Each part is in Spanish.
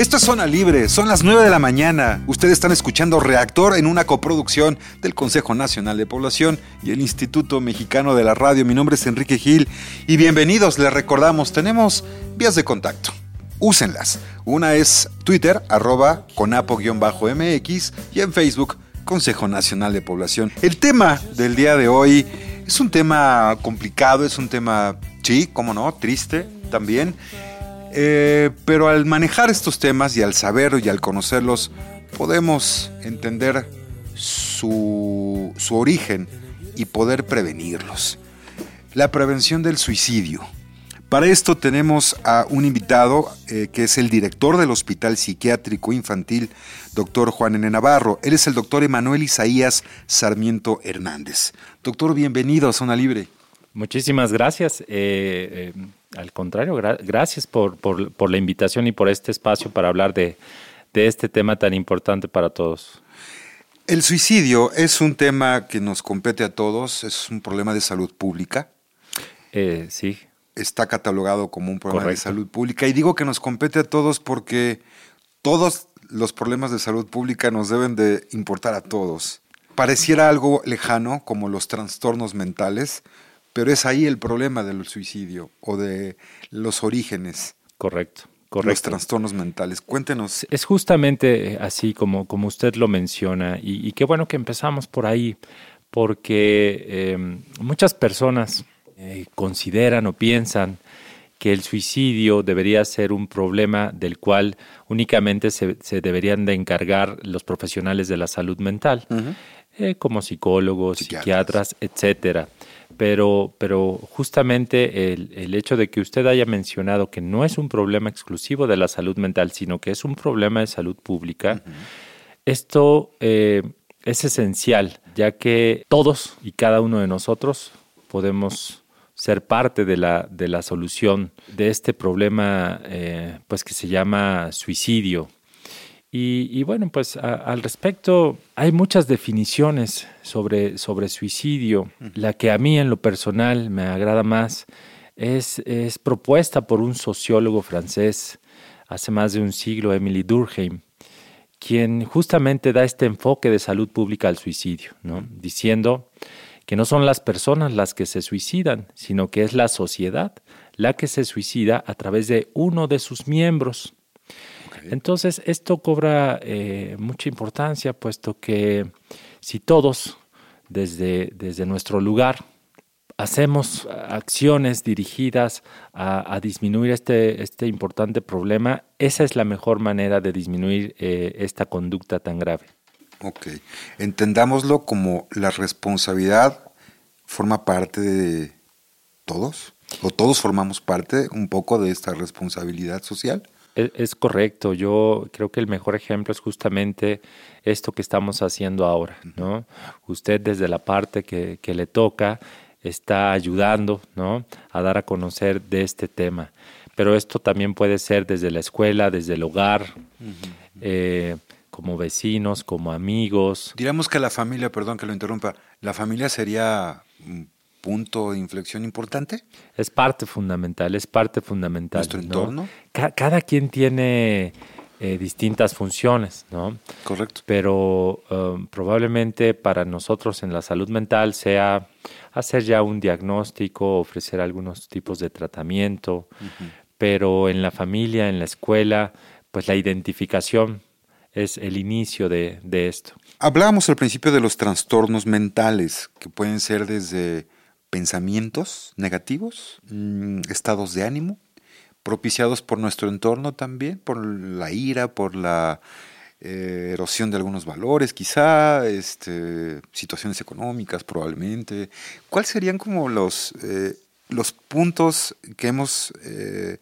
Esto es Zona Libre, son las 9 de la mañana. Ustedes están escuchando Reactor en una coproducción del Consejo Nacional de Población y el Instituto Mexicano de la Radio. Mi nombre es Enrique Gil y bienvenidos, les recordamos, tenemos vías de contacto. Úsenlas. Una es Twitter, arroba conapo-mx y en Facebook, Consejo Nacional de Población. El tema del día de hoy es un tema complicado, es un tema, sí, cómo no, triste también. Eh, pero al manejar estos temas y al saber y al conocerlos, podemos entender su, su origen y poder prevenirlos. La prevención del suicidio. Para esto tenemos a un invitado eh, que es el director del Hospital Psiquiátrico Infantil, doctor Juan N. Navarro. Él es el doctor Emanuel Isaías Sarmiento Hernández. Doctor, bienvenido a Zona Libre. Muchísimas gracias. Eh, al contrario, gracias por, la invitación y por este espacio para hablar de, este tema tan importante para todos. El suicidio es un tema que nos compete a todos, es un problema de salud pública. Eh, sí. Está catalogado como un problema de salud pública. Y digo que nos compete a todos porque todos los problemas de salud pública nos deben de importar a todos. Pareciera algo lejano, como los trastornos mentales, pero es ahí el problema del suicidio o de los orígenes. Correcto. Correcto. Los trastornos mentales. Cuéntenos. Es justamente así como, como usted lo menciona y, qué bueno que empezamos por ahí, porque em, muchas personas eh, consideran o piensan que el suicidio debería ser un problema del cual únicamente se, deberían de encargar los profesionales de la salud mental, eh, como psicólogos, psiquiatras, psiquiatras etcétera pero, pero justamente el, hecho de que usted haya mencionado que no es un problema exclusivo de la salud mental, sino que es un problema de salud pública, esto eh, es esencial, ya que todos y cada uno de nosotros podemos ser parte de la, de la solución de este problema eh, pues que se llama suicidio y, bueno, pues al respecto hay muchas definiciones sobre, sobre suicidio. La que a mí en lo personal me agrada más es, es propuesta por un sociólogo francés hace más de un siglo, Emily Durkheim, quien justamente da este enfoque de salud pública al suicidio, ¿no? diciendo que no son las personas las que se suicidan, sino que es la sociedad la que se suicida a través de uno de sus miembros. Entonces, esto cobra eh, mucha importancia, puesto que si todos, desde, desde nuestro lugar, hacemos acciones dirigidas a, disminuir este, este, importante problema, esa es la mejor manera de disminuir eh, esta conducta tan grave. Ok, entendámoslo como la responsabilidad forma parte de todos, o todos formamos parte un poco de esta responsabilidad social. Es, correcto. Yo creo que el mejor ejemplo es justamente esto que estamos haciendo ahora, ¿no? Usted desde la parte que, le toca está ayudando, ¿no? A dar a conocer de este tema. Pero esto también puede ser desde la escuela, desde el hogar, eh, como vecinos, como amigos. Diríamos que la familia, perdón que lo interrumpa, la familia sería mm, punto de inflexión importante? Es parte fundamental, es parte fundamental. ¿Nuestro entorno? cada quien tiene eh, distintas funciones, ¿no? Correcto. Pero um, probablemente para nosotros en la salud mental sea hacer ya un diagnóstico, ofrecer algunos tipos de tratamiento, pero en la familia, en la escuela, pues la identificación es el inicio de, de esto. Hablábamos al principio de los trastornos mentales, que pueden ser desde pensamientos negativos, mm, estados de ánimo, propiciados por nuestro entorno también, por la ira, por la eh, erosión de algunos valores, quizá, este, situaciones económicas probablemente. ¿Cuáles serían como los, eh, los puntos que hemos eh,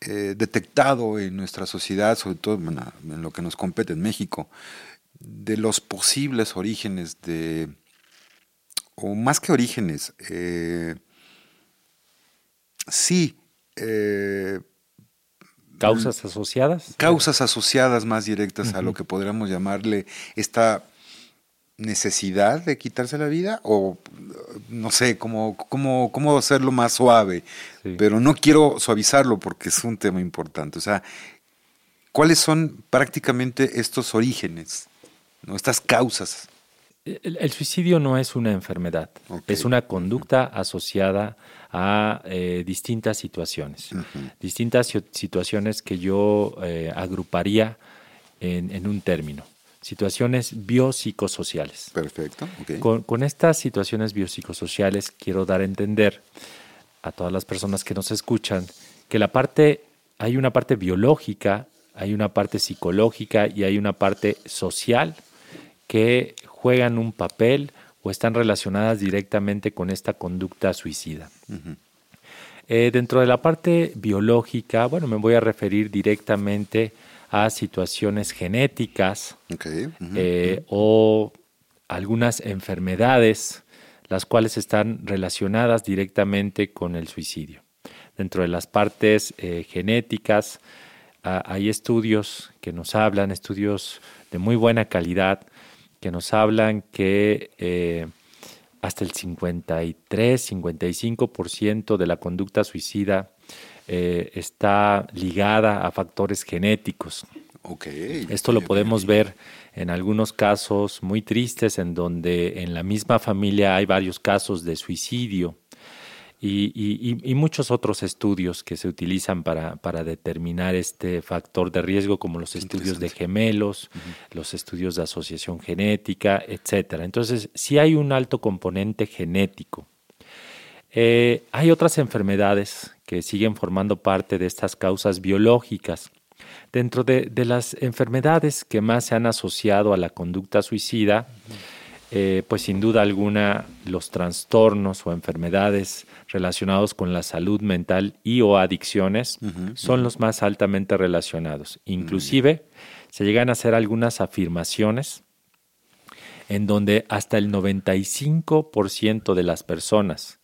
detectado en nuestra sociedad, sobre todo en lo que nos compete en México, de los posibles orígenes de o más que orígenes, eh, sí. Eh, ¿Causas asociadas? Causas asociadas más directas a lo que podríamos llamarle esta necesidad de quitarse la vida o no sé cómo, cómo, cómo hacerlo más suave, pero no quiero suavizarlo porque es un tema importante. O sea, ¿cuáles son prácticamente estos orígenes, ¿no? estas causas? El, suicidio no es una enfermedad, es una conducta asociada a eh, distintas situaciones, distintas situaciones que yo eh, agruparía en, en un término situaciones biopsicosociales. Perfecto. Con, estas situaciones biopsicosociales quiero dar a entender a todas las personas que nos escuchan que la parte, hay una parte biológica, hay una parte psicológica y hay una parte social que juegan un papel o están relacionadas directamente con esta conducta suicida. Eh, dentro de la parte biológica, bueno, me voy a referir directamente a situaciones genéticas eh, o algunas enfermedades, las cuales están relacionadas directamente con el suicidio. Dentro de las partes eh, genéticas ah, hay estudios que nos hablan, estudios de muy buena calidad, que nos hablan que eh, hasta el 53, 55% de la conducta suicida eh, está ligada a factores genéticos. Esto lo podemos ver en algunos casos muy tristes en donde en la misma familia hay varios casos de suicidio y, muchos otros estudios que se utilizan para, determinar este factor de riesgo, como los estudios de gemelos, los estudios de asociación genética, etc. Entonces, si hay un alto componente genético. Eh, hay otras enfermedades que siguen formando parte de estas causas biológicas. Dentro de, las enfermedades que más se han asociado a la conducta suicida, eh, pues sin duda alguna los trastornos o enfermedades relacionados con la salud mental y o adicciones son los más altamente relacionados. Inclusive se llegan a hacer algunas afirmaciones en donde hasta el 95% de las personas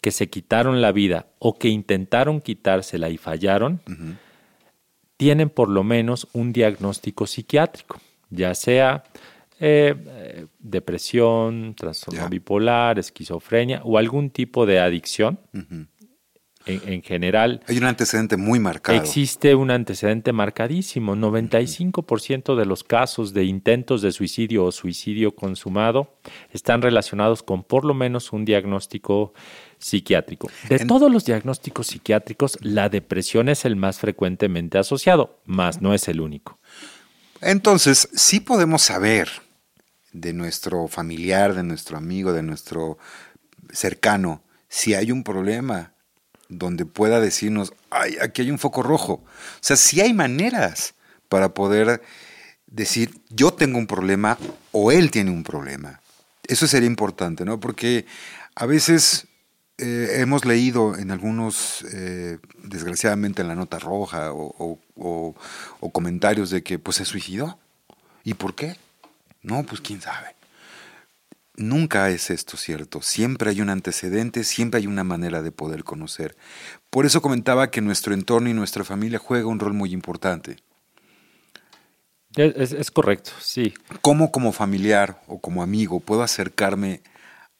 que se quitaron la vida o que intentaron quitársela y fallaron, tienen por lo menos un diagnóstico psiquiátrico, ya sea eh, eh, depresión, trastorno bipolar, esquizofrenia o algún tipo de adicción. en, general. Hay un antecedente muy marcado. Existe un antecedente marcadísimo. 95% de los casos de intentos de suicidio o suicidio consumado están relacionados con por lo menos un diagnóstico psiquiátrico. De todos los diagnósticos psiquiátricos, la depresión es el más frecuentemente asociado, mas no es el único. Entonces, sí podemos saber de nuestro familiar, de nuestro amigo, de nuestro cercano, si hay un problema donde pueda decirnos, ay, aquí hay un foco rojo. O sea, sí hay maneras para poder decir, yo tengo un problema o él tiene un problema. Eso sería importante, ¿no? Porque a veces eh, hemos leído en algunos, eh, desgraciadamente en la nota roja o, comentarios de que pues se suicidó. ¿Y por qué? No, pues quién sabe. Nunca es esto cierto. Siempre hay un antecedente, siempre hay una manera de poder conocer. Por eso comentaba que nuestro entorno y nuestra familia juega un rol muy importante. Es, es correcto, sí. ¿Cómo como familiar o como amigo puedo acercarme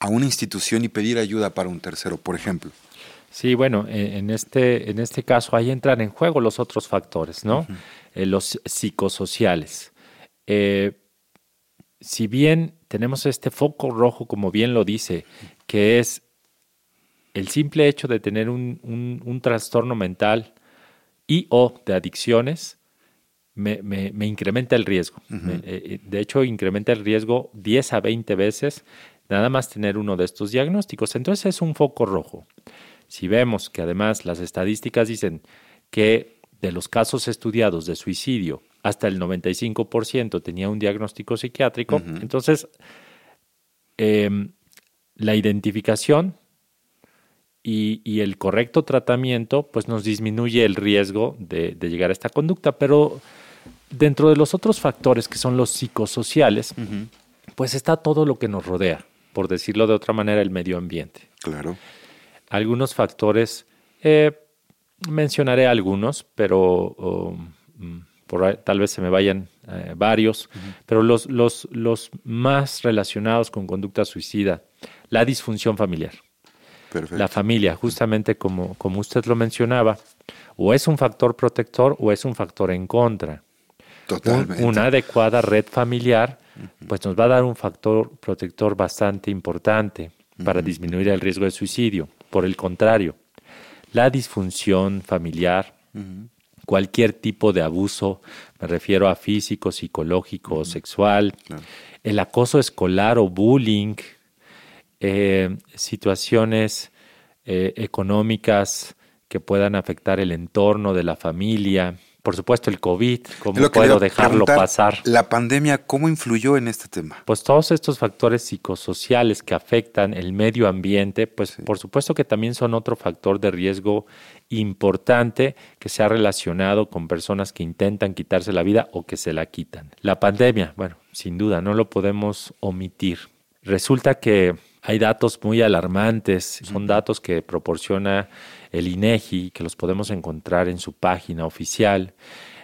a una institución y pedir ayuda para un tercero, por ejemplo. Sí, bueno, e, en este, en este caso ahí entran en juego los otros factores, ¿no? Eh, los psicosociales. Eh, si bien tenemos este foco rojo, como bien lo dice, que es el simple hecho de tener un, trastorno mental y o de adicciones, me, incrementa el riesgo. Eh, de hecho, incrementa el riesgo 10 a 20 veces nada más tener uno de estos diagnósticos. Entonces es un foco rojo. Si vemos que además las estadísticas dicen que de los casos estudiados de suicidio, hasta el 95% tenía un diagnóstico psiquiátrico, entonces em, la identificación y, el correcto tratamiento pues nos disminuye el riesgo de, llegar a esta conducta, pero dentro de los otros factores que son los psicosociales, pues está todo lo que nos rodea. Por decirlo de otra manera, el medio ambiente. Claro. Algunos factores, eh, mencionaré algunos, pero mm, por tal vez se me vayan eh, varios, pero los, los, los más relacionados con conducta suicida, la disfunción familiar. La familia, justamente como, como usted lo mencionaba, o es un factor protector o es un factor en contra. Totalmente. una adecuada red familiar, pues nos va a dar un factor protector bastante importante para disminuir el riesgo de suicidio. Por el contrario, la disfunción familiar, cualquier tipo de abuso, me refiero a físico, psicológico o sexual, el acoso escolar o bullying, eh, situaciones eh, económicas que puedan afectar el entorno de la familia, por supuesto el COVID, ¿cómo puedo dejarlo pasar? La pandemia, ¿cómo influyó en este tema? Pues todos estos factores psicosociales que afectan el medio ambiente, pues por supuesto que también son otro factor de riesgo importante que se ha relacionado con personas que intentan quitarse la vida o que se la quitan. La pandemia, bueno, sin duda, no lo podemos omitir. Resulta que hay datos muy alarmantes, son datos que proporciona el INEGI, que los podemos encontrar en su página oficial,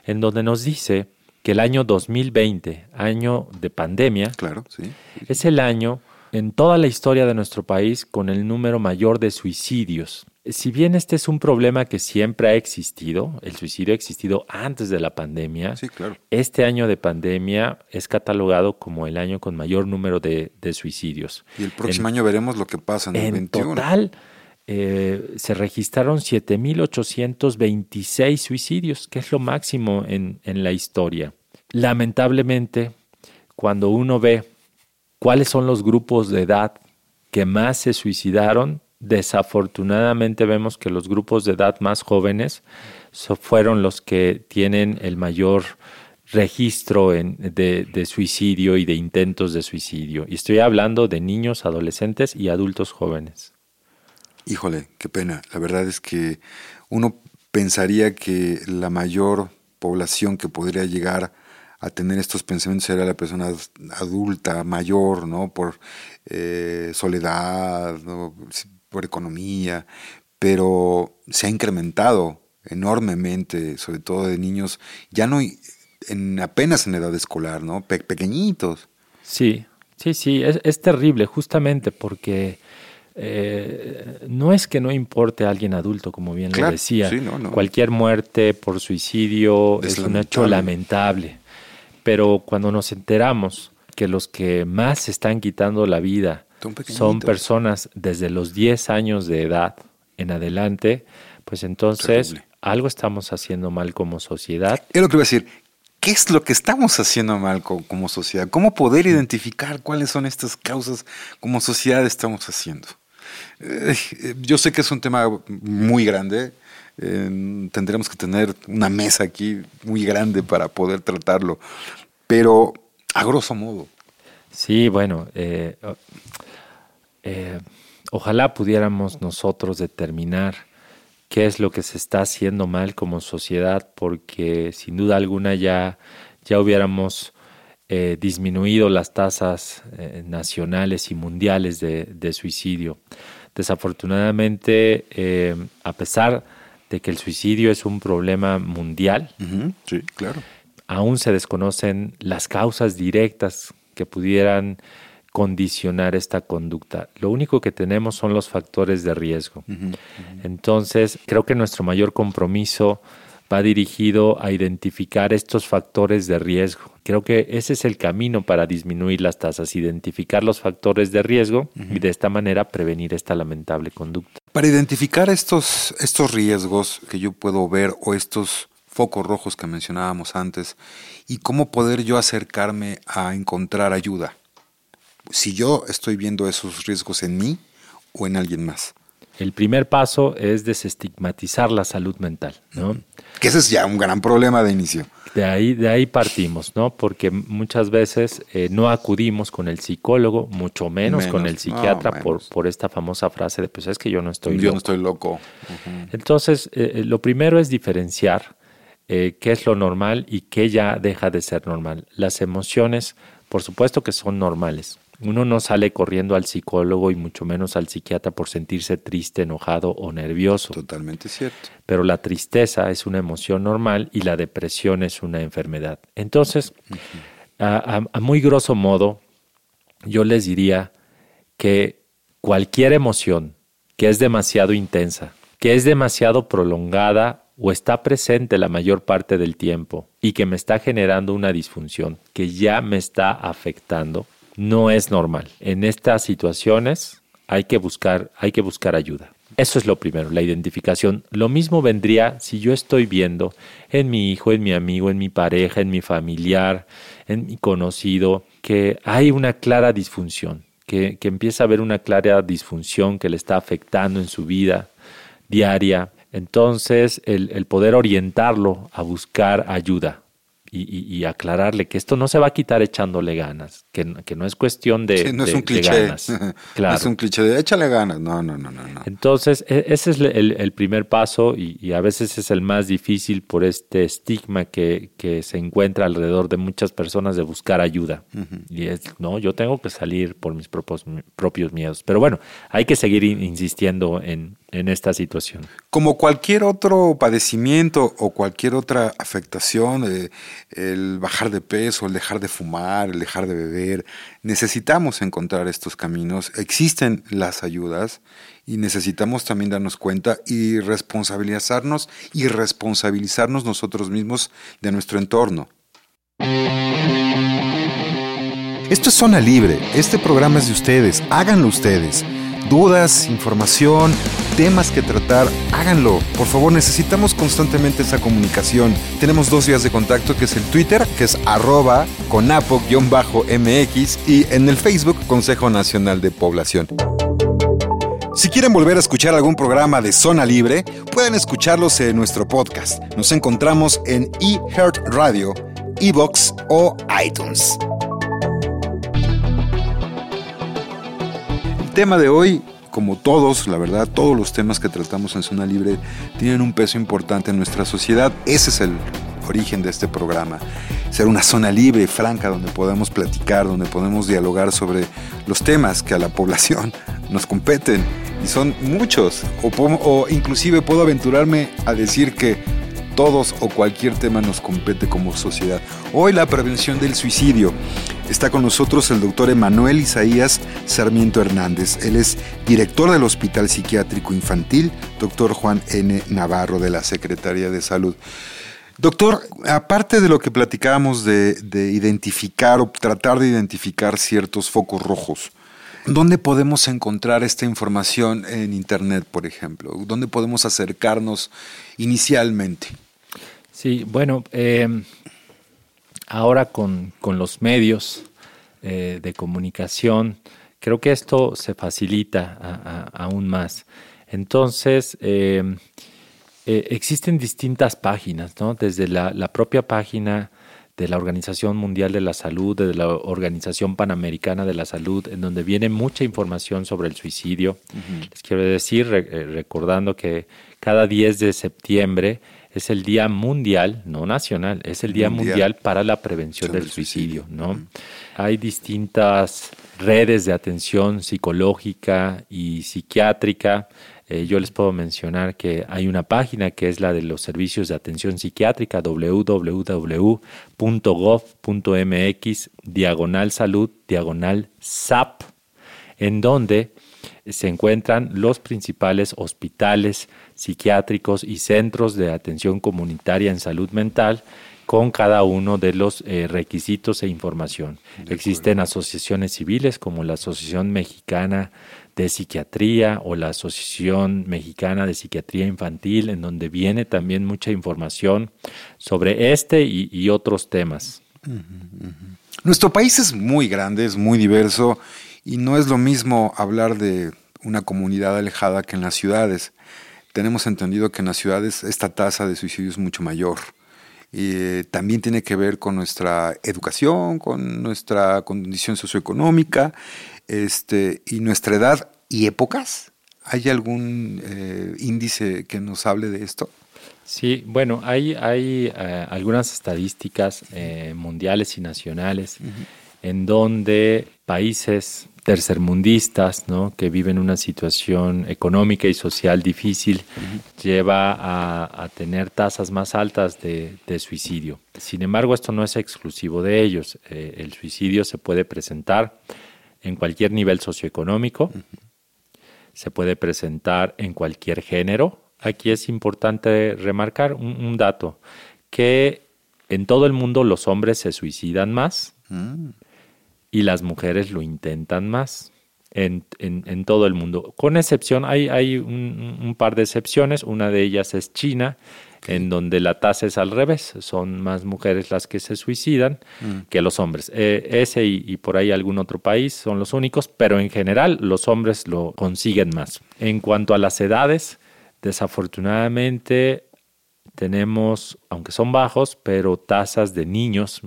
en donde nos dice que el año 2020, año de pandemia, claro, sí, es el año en toda la historia de nuestro país con el número mayor de suicidios. Si bien este es un problema que siempre ha existido, el suicidio ha existido antes de la pandemia, sí, claro. este año de pandemia es catalogado como el año con mayor número de, suicidios. Y el próximo año veremos lo que pasa en, el 21. total, eh, se registraron 7.826 suicidios, que es lo máximo en, en la historia. Lamentablemente, cuando uno ve cuáles son los grupos de edad que más se suicidaron, Desafortunadamente vemos que los grupos de edad más jóvenes fueron los que tienen el mayor registro de, suicidio y de intentos de suicidio. Y estoy hablando de niños, adolescentes y adultos jóvenes. Híjole, qué pena. La verdad es que uno pensaría que la mayor población que podría llegar a tener estos pensamientos sería la persona adulta, mayor, ¿no? Por eh, soledad, ¿no? Por economía, pero se ha incrementado enormemente, sobre todo de niños, ya no en, apenas en edad escolar, ¿no? pequeñitos. Sí, sí, sí, es, terrible justamente porque eh, no es que no importe a alguien adulto, como bien le decía. Cualquier muerte por suicidio es, un hecho lamentable. Pero cuando nos enteramos que los que más se están quitando la vida son personas desde los 10 años de edad en adelante, pues entonces algo estamos haciendo mal como sociedad. Es lo que iba a decir. ¿Qué es lo que estamos haciendo mal como, sociedad? ¿Cómo poder identificar cuáles son estas causas como sociedad estamos haciendo? Eh, yo sé que es un tema muy grande. tendremos que tener una mesa aquí muy grande para poder tratarlo. Pero a grosso modo. Sí, bueno, eh, eh, ojalá pudiéramos nosotros determinar qué es lo que se está haciendo mal como sociedad, porque sin duda alguna ya, ya hubiéramos eh, disminuido las tasas eh, nacionales y mundiales de, suicidio. Desafortunadamente, a pesar de que el suicidio es un problema mundial, sí, claro. aún se desconocen las causas directas que pudieran condicionar esta conducta. Lo único que tenemos son los factores de riesgo. Entonces, creo que nuestro mayor compromiso va dirigido a identificar estos factores de riesgo. Creo que ese es el camino para disminuir las tasas, identificar los factores de riesgo y de esta manera prevenir esta lamentable conducta. Para identificar estos, estos riesgos que yo puedo ver o estos focos rojos que mencionábamos antes y cómo poder yo acercarme a encontrar ayuda si yo estoy viendo esos riesgos en mí o en alguien más. El primer paso es desestigmatizar la salud mental, ¿no? Que ese es ya un gran problema de inicio. De ahí, de ahí partimos, ¿no? Porque muchas veces eh, no acudimos con el psicólogo, mucho menos, con el psiquiatra por, por esta famosa frase de, pues es que yo no estoy loco. Yo no estoy loco. Entonces, eh, eh, lo primero es diferenciar qué es lo normal y qué ya deja de ser normal. Las emociones, por supuesto que son normales uno no sale corriendo al psicólogo y mucho menos al psiquiatra por sentirse triste, enojado o nervioso. Totalmente cierto. Pero la tristeza es una emoción normal y la depresión es una enfermedad. Entonces, a, muy grosso modo, yo les diría que cualquier emoción que es demasiado intensa, que es demasiado prolongada o está presente la mayor parte del tiempo y que me está generando una disfunción que ya me está afectando, no es normal. En estas situaciones hay que buscar, hay que buscar ayuda. Eso es lo primero, la identificación. Lo mismo vendría si yo estoy viendo en mi hijo, en mi amigo, en mi pareja, en mi familiar, en mi conocido, que hay una clara disfunción, que, que empieza a haber una clara disfunción que le está afectando en su vida diaria. Entonces, el, el poder orientarlo a buscar ayuda, y, aclararle que esto no se va a quitar echándole ganas, que, no es cuestión de, no es un cliché. ganas. Claro. es un cliché de échale ganas. No, no, no, no. Entonces, e, ese es el, primer paso y, a veces es el más difícil por este estigma que, se encuentra alrededor de muchas personas de buscar ayuda. Y es, no, yo tengo que salir por mis propios, propios miedos. Pero bueno, hay que seguir insistiendo en, en esta situación. Como cualquier otro padecimiento o cualquier otra afectación, eh, el bajar de peso, el dejar de fumar, el dejar de beber, necesitamos encontrar estos caminos. Existen las ayudas y necesitamos también darnos cuenta y responsabilizarnos y responsabilizarnos nosotros mismos de nuestro entorno. Esto es Zona Libre, este programa es de ustedes, háganlo ustedes dudas, información, temas que tratar, háganlo. Por favor, necesitamos constantemente esa comunicación. Tenemos dos vías de contacto, que es el Twitter, que es arroba conapo-mx y en el Facebook Consejo Nacional de Población. Si quieren volver a escuchar algún programa de Zona Libre, pueden escucharlos en nuestro podcast. Nos encontramos en eHeart Radio, Evox o iTunes. tema de hoy, como todos, la verdad, todos los temas que tratamos en Zona Libre tienen un peso importante en nuestra sociedad. Ese es el origen de este programa. Ser una zona libre, franca, donde podemos platicar, donde podemos dialogar sobre los temas que a la población nos competen. Y son muchos. O, o inclusive puedo aventurarme a decir que todos o cualquier tema nos compete como sociedad. Hoy la prevención del suicidio. Está con nosotros el doctor Emanuel Isaías Sarmiento Hernández. Él es director del Hospital Psiquiátrico Infantil, doctor Juan N. Navarro de la Secretaría de Salud. Doctor, aparte de lo que platicábamos de, de identificar o tratar de identificar ciertos focos rojos, ¿Dónde podemos encontrar esta información en Internet, por ejemplo? ¿Dónde podemos acercarnos inicialmente? Sí, bueno, eh, ahora con, los medios eh, de comunicación, creo que esto se facilita aún más. Entonces, eh, existen distintas páginas, ¿no? Desde la, propia página de la Organización Mundial de la Salud, de la Organización Panamericana de la Salud, en donde viene mucha información sobre el suicidio. Les quiero decir, recordando que cada 10 de septiembre es el Día Mundial, no nacional, es el Día Mundial, para la prevención del suicidio, ¿no? Hay distintas redes de atención psicológica y psiquiátrica. Eh, yo les puedo mencionar que hay una página que es la de los servicios de atención psiquiátrica, www.gov.mx, diagonal salud, diagonal SAP, en donde se encuentran los principales hospitales psiquiátricos y centros de atención comunitaria en salud mental con cada uno de los eh, requisitos e información. Existen asociaciones civiles como la Asociación Mexicana de Psiquiatría o la Asociación Mexicana de Psiquiatría Infantil, en donde viene también mucha información sobre este y, otros temas. Nuestro país es muy grande, es muy diverso y no es lo mismo hablar de una comunidad alejada que en las ciudades tenemos entendido que en las ciudades esta tasa de suicidio es mucho mayor. Eh, también tiene que ver con nuestra educación, con nuestra condición socioeconómica este, y nuestra edad y épocas. ¿Hay algún eh, índice que nos hable de esto? Sí, bueno, hay, hay eh, algunas estadísticas mundiales y nacionales en donde países tercermundistas, ¿no? que viven una situación económica y social difícil, lleva a, tener tasas más altas de, suicidio. Sin embargo, esto no es exclusivo de ellos. Eh, el suicidio se puede presentar en cualquier nivel socioeconómico, se puede presentar en cualquier género. Aquí es importante remarcar un, dato, que en todo el mundo los hombres se suicidan más. Mm y las mujeres lo intentan más en, todo el mundo. Con excepción, hay, hay un, par de excepciones, una de ellas es China, en donde la tasa es al revés, son más mujeres las que se suicidan mm. que los hombres. Eh, ese y, por ahí algún otro país son los únicos, pero en general los hombres lo consiguen más. En cuanto a las edades, desafortunadamente tenemos, aunque son bajos, pero tasas de niños,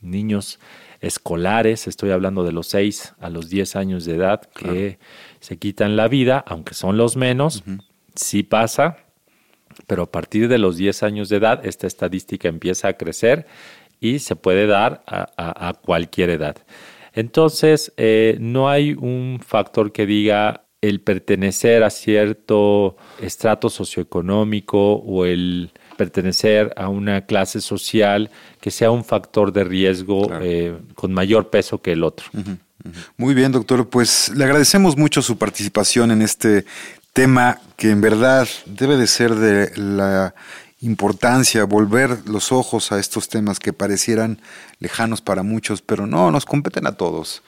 niños escolares, estoy hablando de los 6 a los 10 años de edad, que se quitan la vida, aunque son los menos, sí pasa, pero a partir de los 10 años de edad esta estadística empieza a crecer y se puede dar a, cualquier edad. Entonces, eh, no hay un factor que diga el pertenecer a cierto estrato socioeconómico o el pertenecer a una clase social que sea un factor de riesgo eh, con mayor peso que el otro. Muy bien, doctor. Pues le agradecemos mucho su participación en este tema que en verdad debe de ser de la importancia, volver los ojos a estos temas que parecieran lejanos para muchos, pero no, nos competen a todos.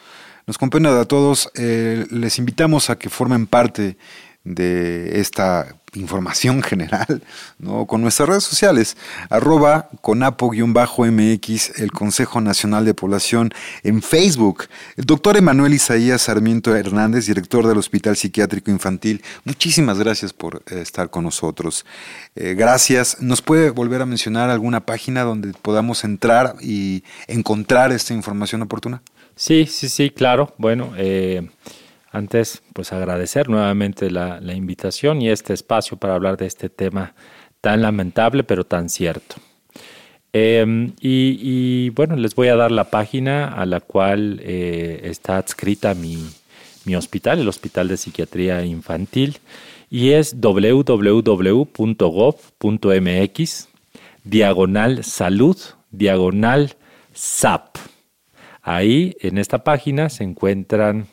Nos competen a todos. Eh, les invitamos a que formen parte de esta información general, ¿no? con nuestras redes sociales, arroba conapo-mx, el Consejo Nacional de Población en Facebook. El doctor Emanuel Isaías Sarmiento Hernández, director del Hospital Psiquiátrico Infantil, muchísimas gracias por eh, estar con nosotros. Eh, gracias. ¿Nos puede volver a mencionar alguna página donde podamos entrar y encontrar esta información oportuna? Sí, sí, sí, claro. Bueno, eh, antes, pues agradecer nuevamente la, invitación y este espacio para hablar de este tema tan lamentable pero tan cierto. Em, y, bueno, les voy a dar la página a la cual eh, está adscrita mi, mi, hospital, el Hospital de Psiquiatría Infantil, y es www.gov.mx, diagonal salud, diagonal SAP. Ahí en esta página se encuentran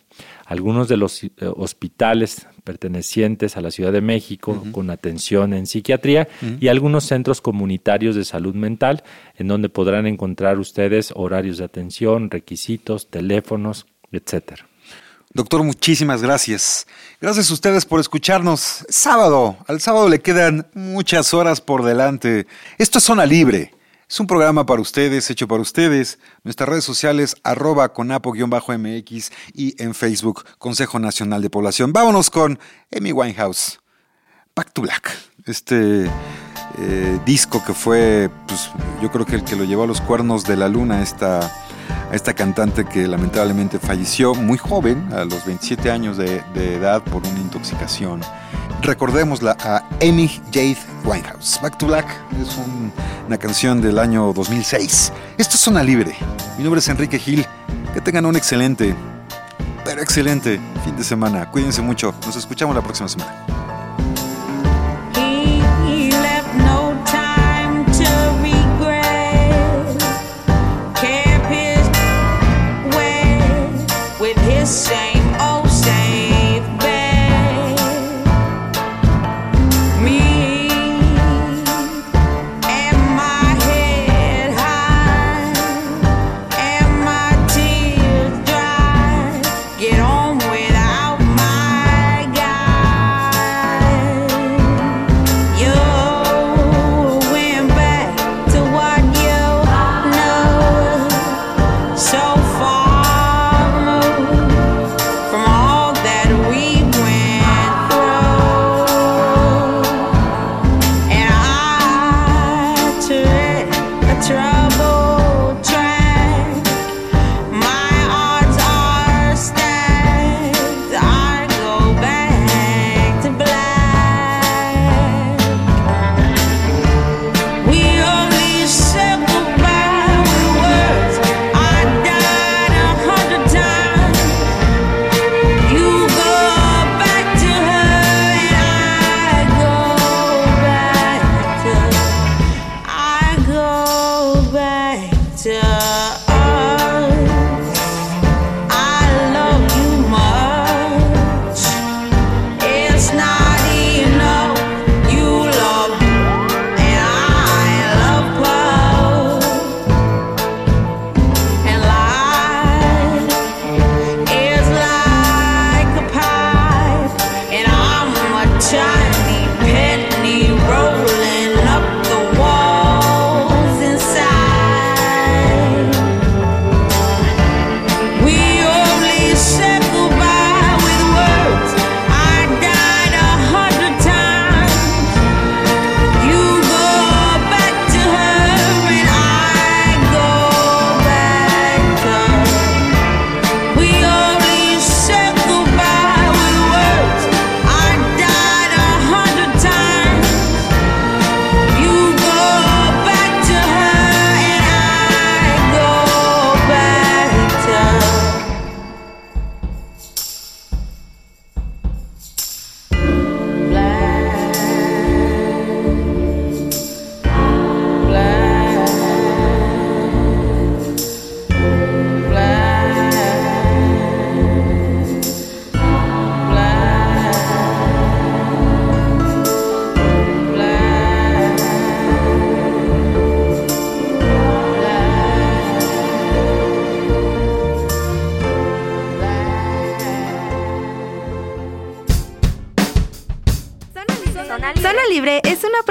algunos de los eh, hospitales pertenecientes a la Ciudad de México con atención en psiquiatría y algunos centros comunitarios de salud mental en donde podrán encontrar ustedes horarios de atención, requisitos, teléfonos, etcétera. Doctor, muchísimas gracias. Gracias a ustedes por escucharnos. Sábado, al sábado le quedan muchas horas por delante. Esto es Zona Libre es un programa para ustedes, hecho para ustedes. Nuestras redes sociales, arroba conapo-mx y en Facebook, Consejo Nacional de Población. Vámonos con Amy Winehouse, Back to Black. Este eh, disco que fue, pues, yo creo que el que lo llevó a los cuernos de la luna, esta, a esta cantante que lamentablemente falleció muy joven, a los 27 años de, de edad, por una intoxicación recordémosla a Amy Jade Winehouse. Back to Black es una canción del año 2006. Esto es Zona Libre. Mi nombre es Enrique Gil. Que tengan un excelente, pero excelente fin de semana. Cuídense mucho. Nos escuchamos la próxima semana.